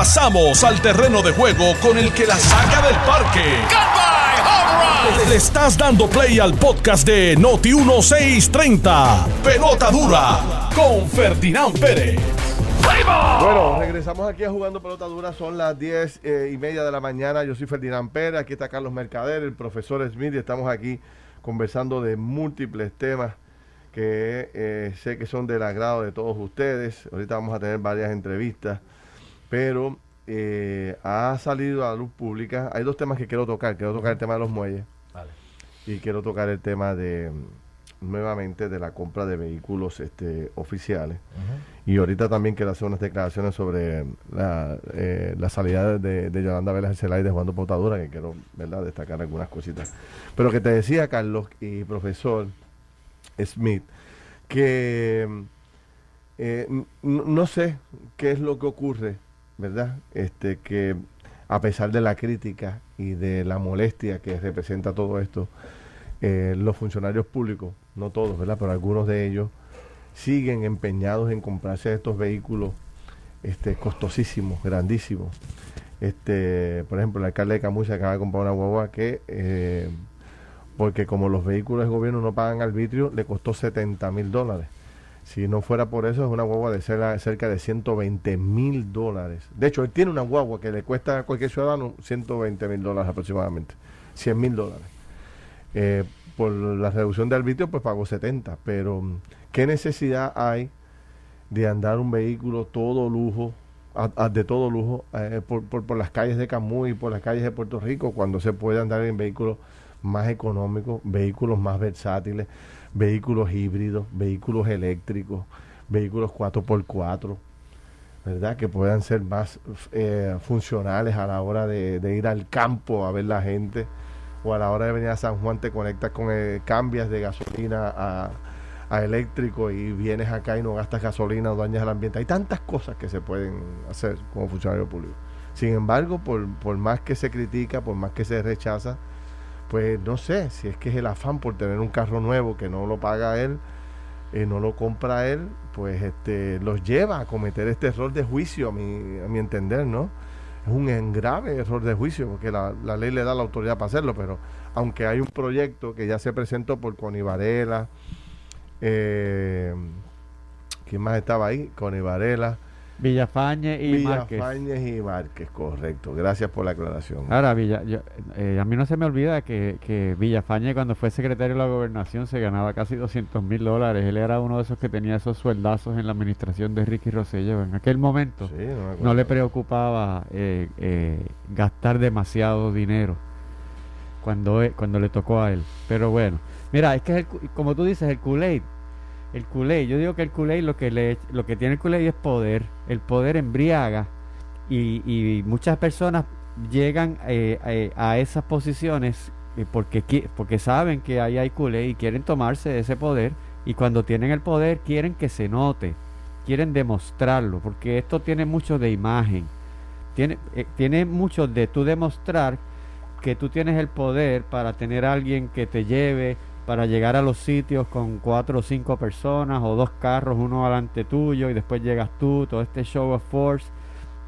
Pasamos al terreno de juego con el que la saca del parque. Le estás dando play al podcast de Noti 1630. Pelota dura con Ferdinand Pérez. Bueno, regresamos aquí a Jugando Pelota Dura. Son las 10 eh, y media de la mañana. Yo soy Ferdinand Pérez. Aquí está Carlos Mercader, el profesor Smith. Y estamos aquí conversando de múltiples temas que eh, sé que son del agrado de todos ustedes. Ahorita vamos a tener varias entrevistas. Pero eh, ha salido a la luz pública. Hay dos temas que quiero tocar. Quiero tocar el tema de los muelles. Y quiero tocar el tema de nuevamente de la compra de vehículos este, oficiales. Y ahorita también quiero hacer unas declaraciones sobre la, eh, la salida de, de Yolanda Vélez Celay de Juan Potadura, que quiero ¿verdad? destacar algunas cositas. Pero que te decía, Carlos y profesor Smith, que eh, no sé qué es lo que ocurre, ¿verdad? Este, que a pesar de la crítica y de la molestia que representa todo esto, eh, los funcionarios públicos, no todos, ¿verdad? Pero algunos de ellos siguen empeñados en comprarse estos vehículos este, costosísimos, grandísimos. Este, por ejemplo, el alcalde de Camuy se acaba de comprar una guagua que, eh, porque como los vehículos del gobierno no pagan arbitrio, le costó 70 mil dólares. Si no fuera por eso, es una guagua de cerca de 120 mil dólares. De hecho, él tiene una guagua que le cuesta a cualquier ciudadano 120 mil dólares aproximadamente, 100 mil dólares. Eh, por la reducción de arbitrio, pues pagó 70. Pero, ¿qué necesidad hay de andar un vehículo todo lujo, de todo lujo, eh, por, por, las calles de Camuy por las calles de Puerto Rico, cuando se puede andar en vehículos más económicos, vehículos más versátiles, vehículos híbridos, vehículos eléctricos, vehículos 4x4? ¿verdad? Que puedan ser más eh, funcionales a la hora de, ir al campo a ver la gente o a la hora de venir a San Juan te conectas con el, cambias de gasolina a, eléctrico y vienes acá y no gastas gasolina o dañas el ambiente. Hay tantas cosas que se pueden hacer como funcionario público. Sin embargo, por, por más que se critica, por más que se rechaza, pues no sé si es que es el afán por tener un carro nuevo que no lo paga él, eh, no lo compra él, pues este los lleva a cometer este error de juicio, a mi, a mi entender, ¿no? es un grave error de juicio, porque la, ley le da la autoridad para hacerlo, pero aunque hay un proyecto que ya se presentó por Connie Varela, eh, ¿quién más estaba ahí? Connie Varela, Villafañe y Villafañez y Márquez, correcto. Gracias por la aclaración. Ahora, Villa, eh, a mí no se me olvida que, que Villafañe cuando fue secretario de la gobernación se ganaba casi 200 mil dólares. Él era uno de esos que tenía esos sueldazos en la administración de Ricky Rosselló. En aquel momento no, le preocupaba eh, eh, gastar demasiado dinero cuando, cuando le tocó a él. Pero bueno, mira, es que como tú dices, el Kool-Aid el culé, yo digo que el culé lo que le, lo que tiene el culé es poder, el poder embriaga y, muchas personas llegan eh, eh, a esas posiciones eh, porque, porque saben que ahí hay culé y quieren tomarse ese poder y cuando tienen el poder quieren que se note, quieren demostrarlo, porque esto tiene mucho de imagen, tiene, tiene mucho de tú demostrar que tú tienes el poder para tener a alguien que te lleve, para llegar a los sitios con cuatro o cinco personas o dos carros, uno delante tuyo y después llegas tú, todo este show of force.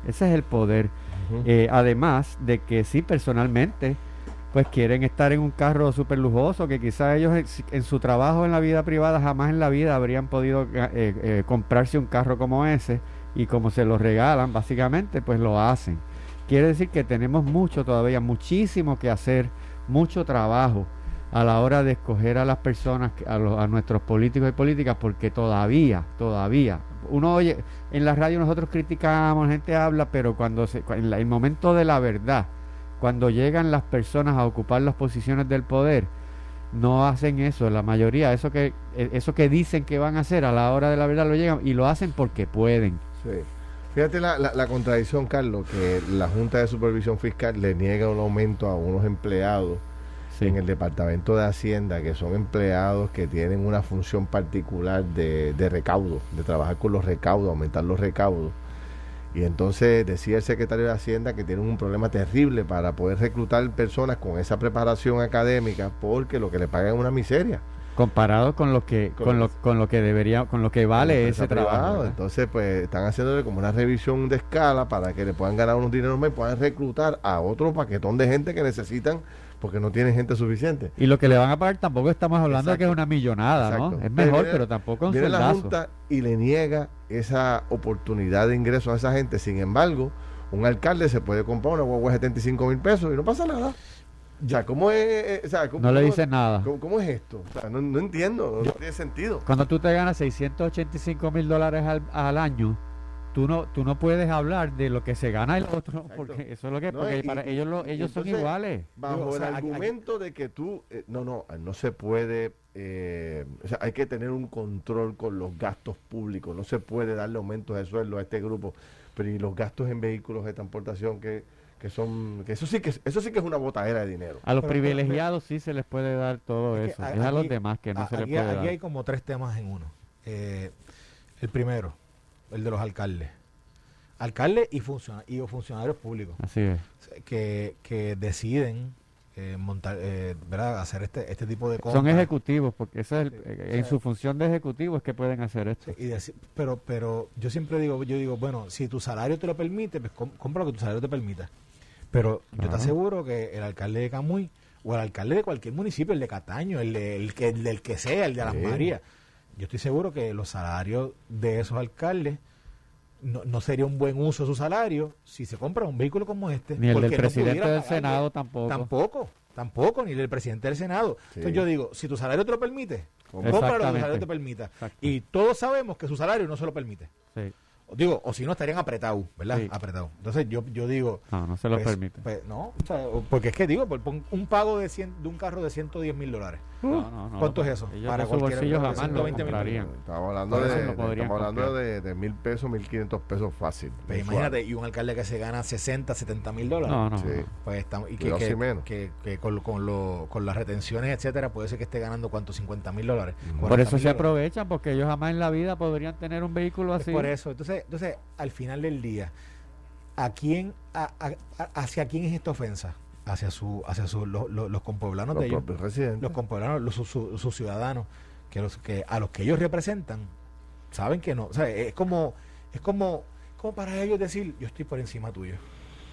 Ese es el poder. Eh, además de que sí, personalmente, pues quieren estar en un carro súper lujoso, que quizás ellos en, su trabajo en la vida privada jamás en la vida habrían podido eh, eh, comprarse un carro como ese y como se lo regalan, básicamente, pues lo hacen. Quiere decir que tenemos mucho todavía, muchísimo que hacer, mucho trabajo a la hora de escoger a las personas, a, a nuestros políticos y políticas, porque todavía, todavía, uno oye, en la radio nosotros criticamos, la gente habla, pero cuando se, en el momento de la verdad, cuando llegan las personas a ocupar las posiciones del poder, no hacen eso, la mayoría, eso que, e, eso que dicen que van a hacer a la hora de la verdad lo llegan y lo hacen porque pueden. Sí. Fíjate la, la, la contradicción, Carlos, que la Junta de Supervisión Fiscal le niega un aumento a unos empleados en el Departamento de Hacienda, que son empleados que tienen una función particular de, recaudo, de trabajar con los recaudos, aumentar los recaudos. Y entonces decía el secretario de Hacienda que tienen un problema terrible para poder reclutar personas con esa preparación académica porque lo que le pagan es una miseria. Comparado con lo que con, lo, con lo que debería con lo que vale ese trabajo entonces pues están haciéndole como una revisión de escala para que le puedan ganar unos dineros más y puedan reclutar a otro paquetón de gente que necesitan porque no tienen gente suficiente. Y lo que le van a pagar tampoco estamos hablando de que es una millonada no es mejor pero, tampoco un viene la junta y le niega esa oportunidad de ingreso a esa gente. Sin embargo un alcalde se puede comprar una guagua de 75 mil pesos y no pasa nada ya, ¿cómo es? Eh, no le dicen nada. ¿cómo, es esto? no, entiendo, no, tiene sentido. Cuando tú te ganas 685 mil dólares al, año, tú no tú no puedes hablar de lo que se gana el otro, porque eso es lo que porque para ellos lo, ellos son iguales. Bajo el argumento de que tú, eh, no, no, no se puede, eh, o sea, hay que tener un control con los gastos públicos, no se puede darle aumentos de sueldo a este grupo, pero y los gastos en vehículos de transportación que que son que eso sí que eso sí que es una botadera de dinero. A los privilegiados sí se les puede dar todo eso, es a los demás que no se les puede aquí dar. hay como tres temas en uno. Eh, el primero, el de los alcaldes. Alcaldes y, y funcionarios públicos. Así es. Que, que deciden eh, montar, eh, ¿verdad? hacer este, este tipo de cosas. Son ejecutivos, porque eso es en su función de ejecutivo es que pueden hacer esto. y pero, pero yo siempre digo, yo digo, bueno, si tu salario te lo permite, pues compra lo que tu salario te permita. Pero yo te aseguro que el alcalde de Camuy o el alcalde de cualquier municipio, el de Cataño, el, el, que, el del que sea, el de Las Marías, yo estoy seguro que los salarios de esos alcaldes no, no, sería un buen uso de su salario si se compra un vehículo como este. Ni el del presidente del Senado tampoco. Tampoco, tampoco, ni el del presidente del Senado. Entonces yo digo, si tu salario te lo permite, compra lo que tu salario te permita. Y todos sabemos que su salario no se lo permite. Sí. Digo, o si no estarían apretados, ¿verdad? Apretados. Entonces yo, yo digo... No, no se lo pues, permite. Pues, no, porque es que digo, un pago de, de un carro de 110 mil dólares. No, no, ¿Cuánto es eso? Para su bolsillo jamás lo comprarían. Estamos hablando, de, estamos hablando de, mil pesos, mil quinientos pesos fácil. Pues imagínate, y un alcalde que se gana 60, 70 mil dólares. No, no. Sí. Pues estamos, y que, que, que, con, con, lo, con las retenciones, etcétera, puede ser que esté ganando cuánto, 50 mil dólares. Por eso se aprovechan, porque ellos jamás en la vida podrían tener un vehículo así. por eso, entonces, entonces al final del día, ¿a quién, hacia quién es esta ofensa? hacia su hacia su, los compueblanos de ellos, los compueblanos, sus ciudadanos, que, los, que a los que ellos representan, saben que no. O sea, es como, es como, como para ellos decir, yo estoy por encima tuyo.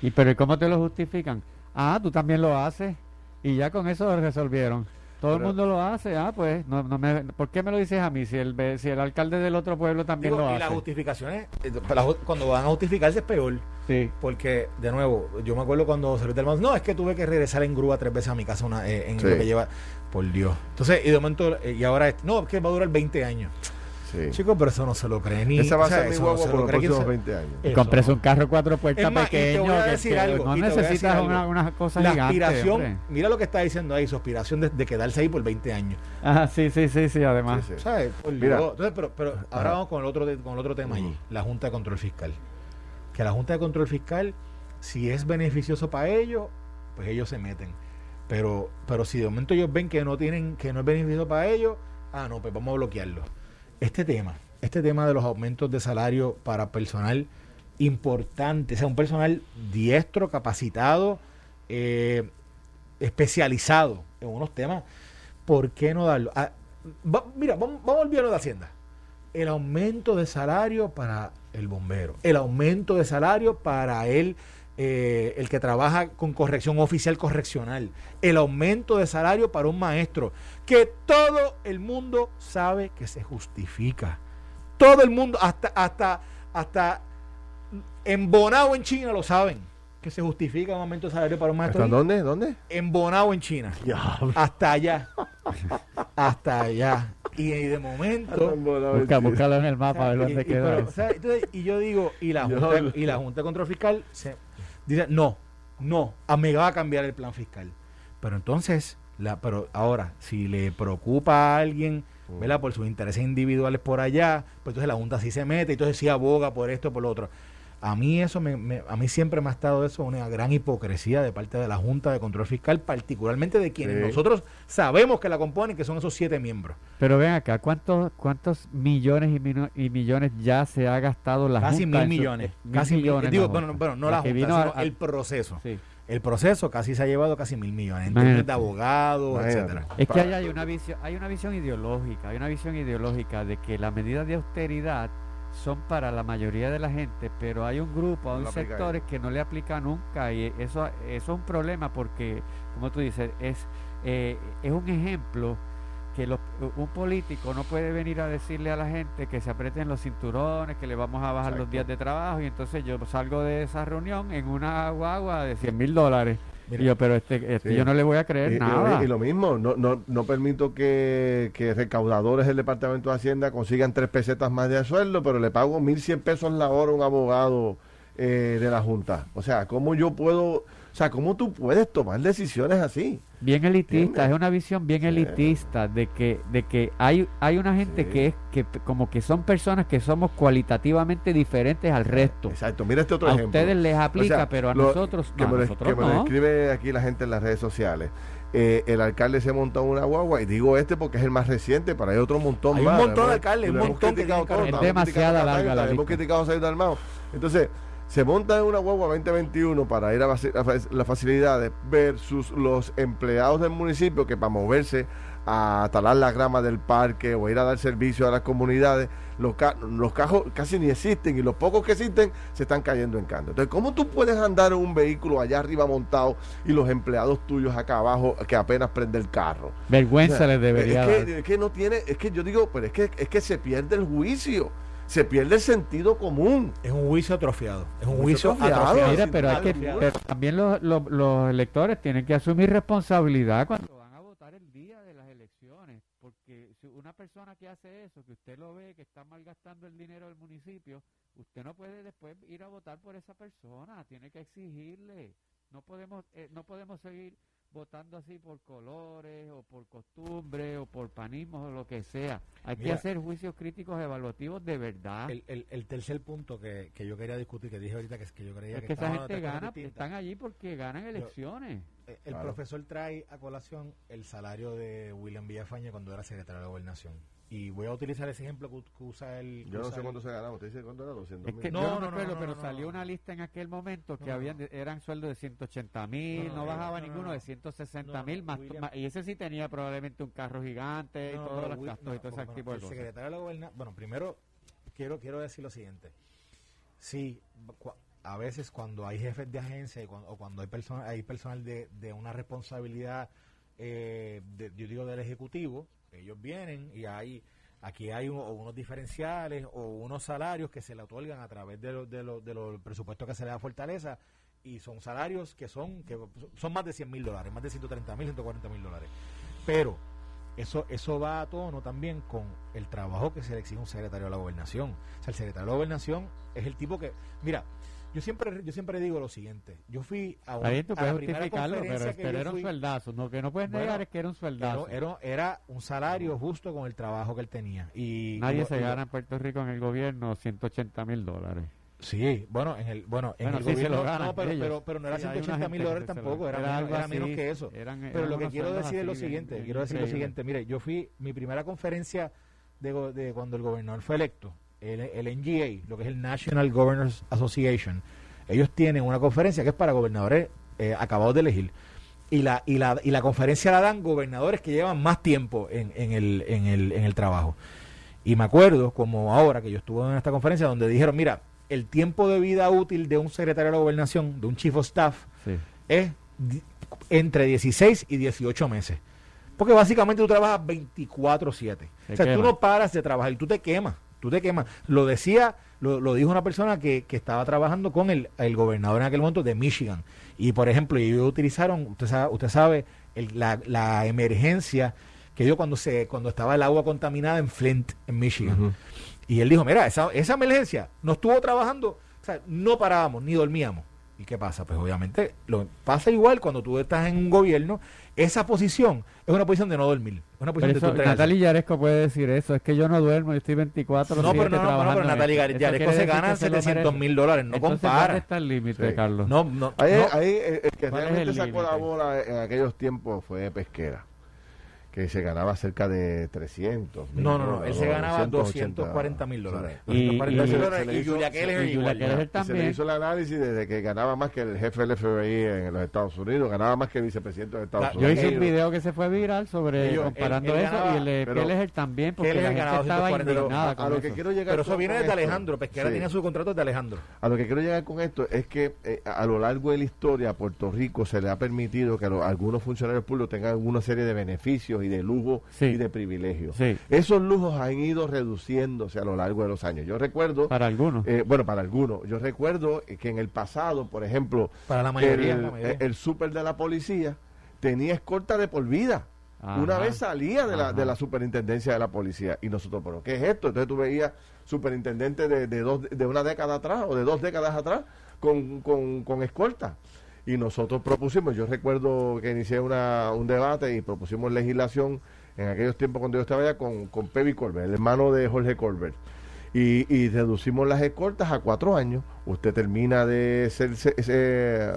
¿Y pero cómo te lo justifican? Ah, tú también lo haces. Y ya con eso lo resolvieron. Todo el mundo lo hace, ah, pues, no, no me, ¿por qué me lo dices a mí si el, si el alcalde del otro pueblo también lo hace? Y las justificaciones, eh, cuando van a justificarse es peor. Sí. Porque, de nuevo, yo me acuerdo cuando se del no, es que tuve que regresar en grúa tres veces a mi casa una, eh, en lo que lleva, por Dios. Entonces, y de momento, eh, y ahora, no, es que va a durar 20 años. Sí. Chicos, pero eso no se lo cree ni. Esa va a ser mi huevo por los próximos 20 años. Compres un carro cuatro puertas pequeño. que, no necesitas una, una cosa La aspiración, mira lo que está diciendo ahí, su aspiración de, quedarse ahí por 20 años. Ah, sí, sí, sí, sí, además. ¿Sabes? Entonces, pero, pero ahora vamos con el otro, con el otro tema allí, la Junta de Control Fiscal. Que la Junta de Control Fiscal, si es beneficioso para ellos, pues ellos se meten. Pero, pero si de momento ellos ven que no tienen, que no es beneficioso para ellos, ah, no, pues vamos a bloquearlo este tema, este tema de los aumentos de salario para personal importante, o sea, un personal diestro, capacitado, eh, especializado en unos temas, ¿por qué no darlo? Ah, mira, vamos, vamos al de Hacienda. El aumento de salario para el bombero, el aumento de salario para el, eh, el que trabaja con corrección oficial correccional, el aumento de salario para un maestro, que todo el mundo sabe que se justifica. Todo el mundo, hasta, hasta, hasta embonado en China lo saben, que se justifica un aumento de salario para un maestro. ¿Hasta dónde? ¿Dónde? Embonado en China. Hasta allá. hasta allá. Y, de momento. búscalo en el mapa, a ver dónde queda. y yo digo, y la Junta, y la junta de Control Fiscal se, dice, no, no, a me va a cambiar el plan fiscal. Pero entonces, pero ahora, si le preocupa a alguien, ¿verdad? Por sus intereses individuales por allá, pues entonces la Junta sí se mete, entonces sí aboga por esto, por lo otro. A mí eso me, a mí siempre me ha estado eso una gran hipocresía de parte de la Junta de Control Fiscal, particularmente de quienes nosotros sabemos que la componen, que son esos siete miembros. Pero ven acá, ¿cuántos cuántos millones y, millones ya se ha gastado la casi Junta? Mil millones, casi millones. Digo, bueno, no la Junta, sino el proceso. Sí el proceso casi se ha llevado casi mil millones en términos de abogados, etcétera. Es que hay una visión, hay una visión ideológica, hay una visión ideológica de que las medidas de austeridad son para la mayoría de la gente, pero hay un grupo, hay sectores que no le aplica nunca y eso, eso es un problema porque, como tú dices, es, eh, es un ejemplo que un político no puede venir a decirle a la gente que se aprieten los cinturones, que le vamos a bajar los días de trabajo y entonces yo salgo de esa reunión en una guagua de 100 mil dólares. Y yo, pero este, este yo no le voy a creer nada. Y, lo mismo, no, no, no permito que, que, recaudadores del Departamento de Hacienda consigan tres pesetas más de sueldo, pero le pago 1.100 pesos la hora a un abogado eh, de la Junta. O sea, ¿cómo yo puedo o sea, ¿cómo tú puedes tomar decisiones así? Bien elitista, es una visión bien elitista de que de que hay hay una gente que es que como que son personas que somos cualitativamente diferentes al resto. Exacto, mira este otro ejemplo. A ustedes les aplica, pero a nosotros que, me, nosotros que me lo escribe aquí la gente en las redes sociales. Eh, el alcalde se montó una guagua y digo este porque es el más reciente, pero hay otro montón hay más. un montón de alcaldes, un montón que es demasiada larga la Hemos criticado a Said Entonces, se monta en una guagua 2021 para ir a las facilidades versus los empleados del municipio que para moverse a talar la grama del parque o ir a dar servicio a las comunidades, los, los cajos casi ni existen y los pocos que existen se están cayendo en canto. Entonces, ¿cómo tú puedes andar en un vehículo allá arriba montado y los empleados tuyos acá abajo que apenas prende el carro? Vergüenza les debería es que, Es que no tiene, es que yo digo, pero es que, es que se pierde el juicio se pierde el sentido común. Es un juicio atrofiado. Es un juicio atrofiado. Mira, pero, hay que, también los, los, electores tienen que asumir responsabilidad cuando van a votar el día de las elecciones. Porque si una persona que hace eso, que usted lo ve, que está malgastando el dinero del municipio, usted no puede después ir a votar por esa persona. Tiene que exigirle. No podemos, eh, no podemos seguir votando así por colores o por costumbre o por panismos o lo que sea. Hay que hacer juicios críticos evaluativos de verdad. El, el, tercer punto que, que, yo quería discutir, que dije ahorita que, que yo creía es que, esa gente gana, están allí porque ganan elecciones. Eh, el profesor trae a colación el salario de William Villafañe cuando era secretario de la gobernación. Y voy a utilizar ese ejemplo que, usa el. Yo no sé cuánto se ganaba. ¿Usted dice cuánto era? 200 mil. no, no, no, pero salió una lista en aquel momento que habían eran sueldos de 180 mil, no, bajaba ninguno de 160 mil, más, y ese sí tenía probablemente un carro gigante y todos los gastos y todo ese tipo de cosas. secretario de la gobernación. Bueno, primero quiero, quiero decir lo siguiente. Sí, a veces cuando hay jefes de agencia y cuando, o cuando hay, personal hay personal de, de una responsabilidad, eh, yo digo del ejecutivo, ellos vienen y hay aquí hay unos diferenciales o unos salarios que se le otorgan a través de los de de presupuestos que se le da a Fortaleza y son salarios que son que son más de 100 mil dólares, más de 130 mil, 140 mil dólares. Pero eso, eso va a tono también con el trabajo que se le exige un secretario de la gobernación. O sea, el secretario de la gobernación es el tipo que, mira, yo siempre, yo siempre digo lo siguiente. Yo fui a, una, Ahí tú puedes justificarlo, pero, pero era un sueldazo. Lo que no puedes negar es que era un sueldazo. Era, era, un salario justo con el trabajo que él tenía. y Nadie se gana en Puerto Rico en el gobierno 180 mil dólares. Sí, bueno, en el, bueno, en el gobierno, lo ganan, no, pero, pero, pero, no era 180 mil dólares tampoco, era, era, menos que eso. pero lo que quiero decir es lo siguiente, quiero decir lo siguiente, mire, yo fui, mi primera conferencia de, de cuando el gobernador fue electo, el, el NGA, lo que es el National Governors Association, ellos tienen una conferencia que es para gobernadores eh, acabados de elegir. Y la, y, la, y la conferencia la dan gobernadores que llevan más tiempo en, en, el, en, el, en el trabajo. Y me acuerdo, como ahora que yo estuve en esta conferencia, donde dijeron, mira, el tiempo de vida útil de un secretario de la gobernación, de un chief of staff, es entre 16 y 18 meses. Porque básicamente tú trabajas 24/7. O sea, tú no paras de trabajar y tú te quemas tú te quemas. Lo decía, lo, lo dijo una persona que, que, estaba trabajando con el, el, gobernador en aquel momento de Michigan. Y por ejemplo, ellos utilizaron, usted sabe, usted sabe la, la, emergencia que dio cuando se cuando estaba el agua contaminada en Flint, en Michigan. Y él dijo, mira, esa, esa emergencia no estuvo trabajando, o sea, no parábamos ni dormíamos. ¿Y qué pasa? Pues obviamente lo pasa igual cuando tú estás en un gobierno esa posición es una posición de no dormir. Una posición de Natalia Yaresco puede decir eso. Es que yo no duermo, yo estoy 24 No, pero no, no, no, pero Natalia Yaresco se gana 700 mil dólares. No Entonces, compara. ¿Dónde está el límite, Carlos? No, no. Ahí, ahí el que realmente sacó la bola en aquellos tiempos fue Pesquera. Que se ganaba cerca de 300. No, no, no, él se ganaba 240 mil dólares. Y, Julia Keller Se le hizo el análisis desde que ganaba más que el jefe del FBI en los Estados Unidos, ganaba más que el vicepresidente de Estados Unidos. Yo hice un video que se fue viral sobre comparando eso y el de Keller también, porque la gente estaba indignada a, lo que quiero llegar Pero eso viene de Alejandro, Pesquera tiene su contrato de Alejandro. A lo que quiero llegar con esto es que eh, a lo largo de la historia, Puerto Rico se le ha permitido que algunos funcionarios públicos tengan una serie de beneficios y de lujos y de privilegios. Esos lujos han ido reduciéndose a lo largo de los años. Yo recuerdo... Para algunos. Eh, bueno, para algunos. Yo recuerdo que en el pasado, por ejemplo... Para la mayoría. El, el súper de la policía tenía escolta de por vida. Una vez salía de la, de la superintendencia de la policía y nosotros, pero ¿qué es esto? Entonces tú veías superintendente de, de, dos, de una década atrás o de dos décadas atrás con, con, con escolta. Y nosotros propusimos, yo recuerdo que inicié una, un debate y propusimos legislación en aquellos tiempos cuando yo estaba allá con, con Pevi Colbert, el hermano de Jorge Colbert y, reducimos las escoltas a cuatro años. Usted termina de ser ese,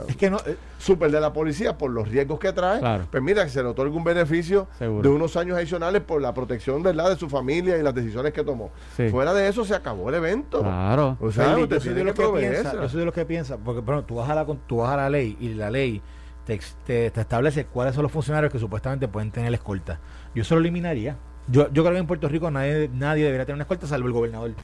es que no, eh, super de la policía por los riesgos que trae. Pues mira, que se le otorga un beneficio de unos años adicionales por la protección ¿verdad? de su familia y las decisiones que tomó. Fuera de eso se acabó el evento. Claro. O sea, usted yo soy de los que, piensa, yo soy de los que piensa, porque bueno, tú vas a la tú vas a la ley y la ley te, te, te establece cuáles son los funcionarios que supuestamente pueden tener escolta. Yo eso lo eliminaría. Yo, yo creo que en Puerto Rico nadie, nadie debería tener una escolta salvo el gobernador.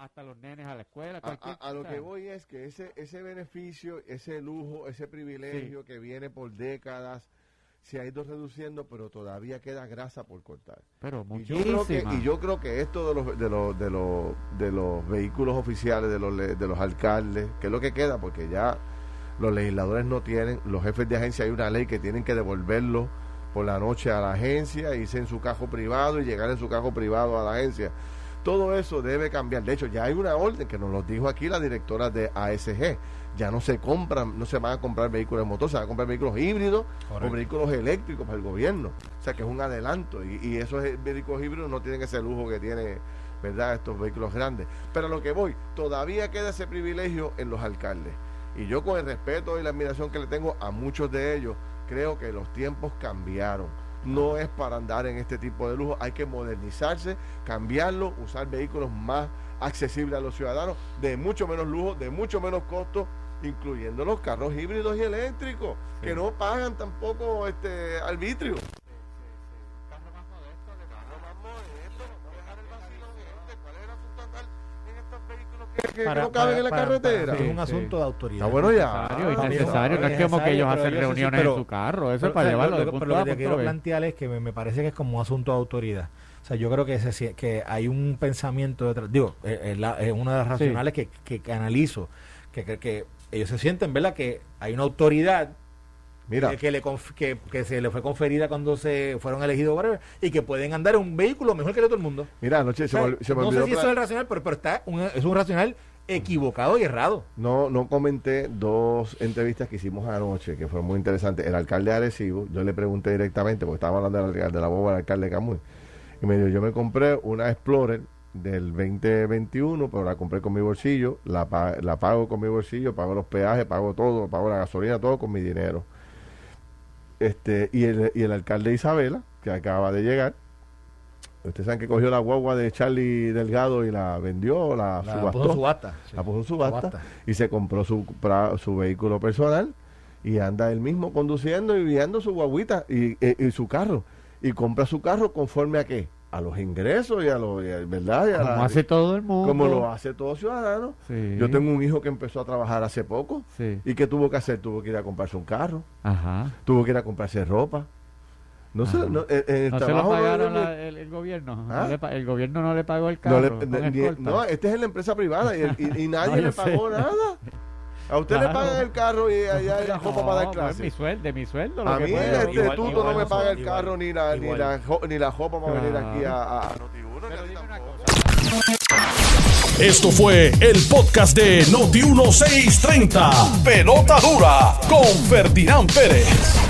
hasta los nenes a la escuela. A, lo que voy es que ese, beneficio, ese lujo, ese privilegio que viene por décadas, se ha ido reduciendo, pero todavía queda grasa por cortar. Pero y yo creo que Y yo creo que esto de los, de los, de los, de los vehículos oficiales, de los, de los alcaldes, que es lo que queda, porque ya los legisladores no tienen, los jefes de agencia hay una ley que tienen que devolverlo por la noche a la agencia, irse en su cajo privado y llegar en su cajo privado a la agencia. Todo eso debe cambiar. De hecho, ya hay una orden que nos lo dijo aquí la directora de ASG. Ya no se compran, no se van a comprar vehículos de motor, se van a comprar vehículos híbridos o vehículos eléctricos para el gobierno. O sea que es un adelanto. Y, esos vehículos híbridos no tienen ese lujo que tiene, ¿verdad?, estos vehículos grandes. Pero a lo que voy, todavía queda ese privilegio en los alcaldes. Y yo con el respeto y la admiración que le tengo a muchos de ellos, creo que los tiempos cambiaron no es para andar en este tipo de lujo, hay que modernizarse, cambiarlo, usar vehículos más accesibles a los ciudadanos, de mucho menos lujo, de mucho menos costo, incluyendo los carros híbridos y eléctricos, que no pagan tampoco este arbitrio. Que, no caben en la carretera. es un asunto de autoridad. Está bueno ya. Es necesario, no es como que ellos hacen reuniones en su carro, eso es para llevarlo de punto Pero lo que quiero plantear es que me, parece que es como un asunto de autoridad. O sea, yo creo que, ese, que hay un pensamiento detrás. Digo, es, una de las racionales que, que, analizo. Que, que, ellos se sienten, ¿verdad? Que hay una autoridad Mira. Que, le que, que, se le fue conferida cuando se fueron elegidos y que pueden andar en un vehículo mejor que todo el mundo. Mira, anoche se, me, se me No sé si eso es el racional, pero, pero está es un racional equivocado y errado. No, no comenté dos entrevistas que hicimos anoche que fueron muy interesantes. El alcalde de Arecibo, yo le pregunté directamente, porque estábamos hablando de la, de la boba del alcalde Camuy, y me dijo, yo me compré una Explorer del 2021, pero la compré con mi bolsillo, la, la pago con mi bolsillo, pago los peajes, pago todo, pago la gasolina, todo con mi dinero este, y, el, y el alcalde Isabela, que acaba de llegar, ustedes saben que cogió la guagua de Charlie Delgado y la vendió, la, subastó. Puso subasta, La puso en subasta, y se compró su, su vehículo personal y anda él mismo conduciendo y guiando su guaguita y, y su carro. Y compra su carro conforme a qué? a los ingresos y a los, ¿verdad? Y como hace todo el mundo. Como lo hace todo ciudadano. Yo tengo un hijo que empezó a trabajar hace poco. ¿Y qué tuvo que hacer? Tuvo que ir a comprarse un carro. Ajá. Tuvo que ir a comprarse ropa. No sé, no, el, se lo pagaron el, gobierno. ¿Ah? el gobierno no le pagó el carro. No, este es en la empresa privada y, nadie le pagó nada. A usted le pagan el carro y allá hay la ropa para dar pues, clase. mi sueldo, de mi sueldo. a mí este igual, tuto no me paga el carro ni la, ni la, ni la ropa para venir aquí a, a, a Esto fue el podcast de Noti1630. Pelota dura con Ferdinand Pérez.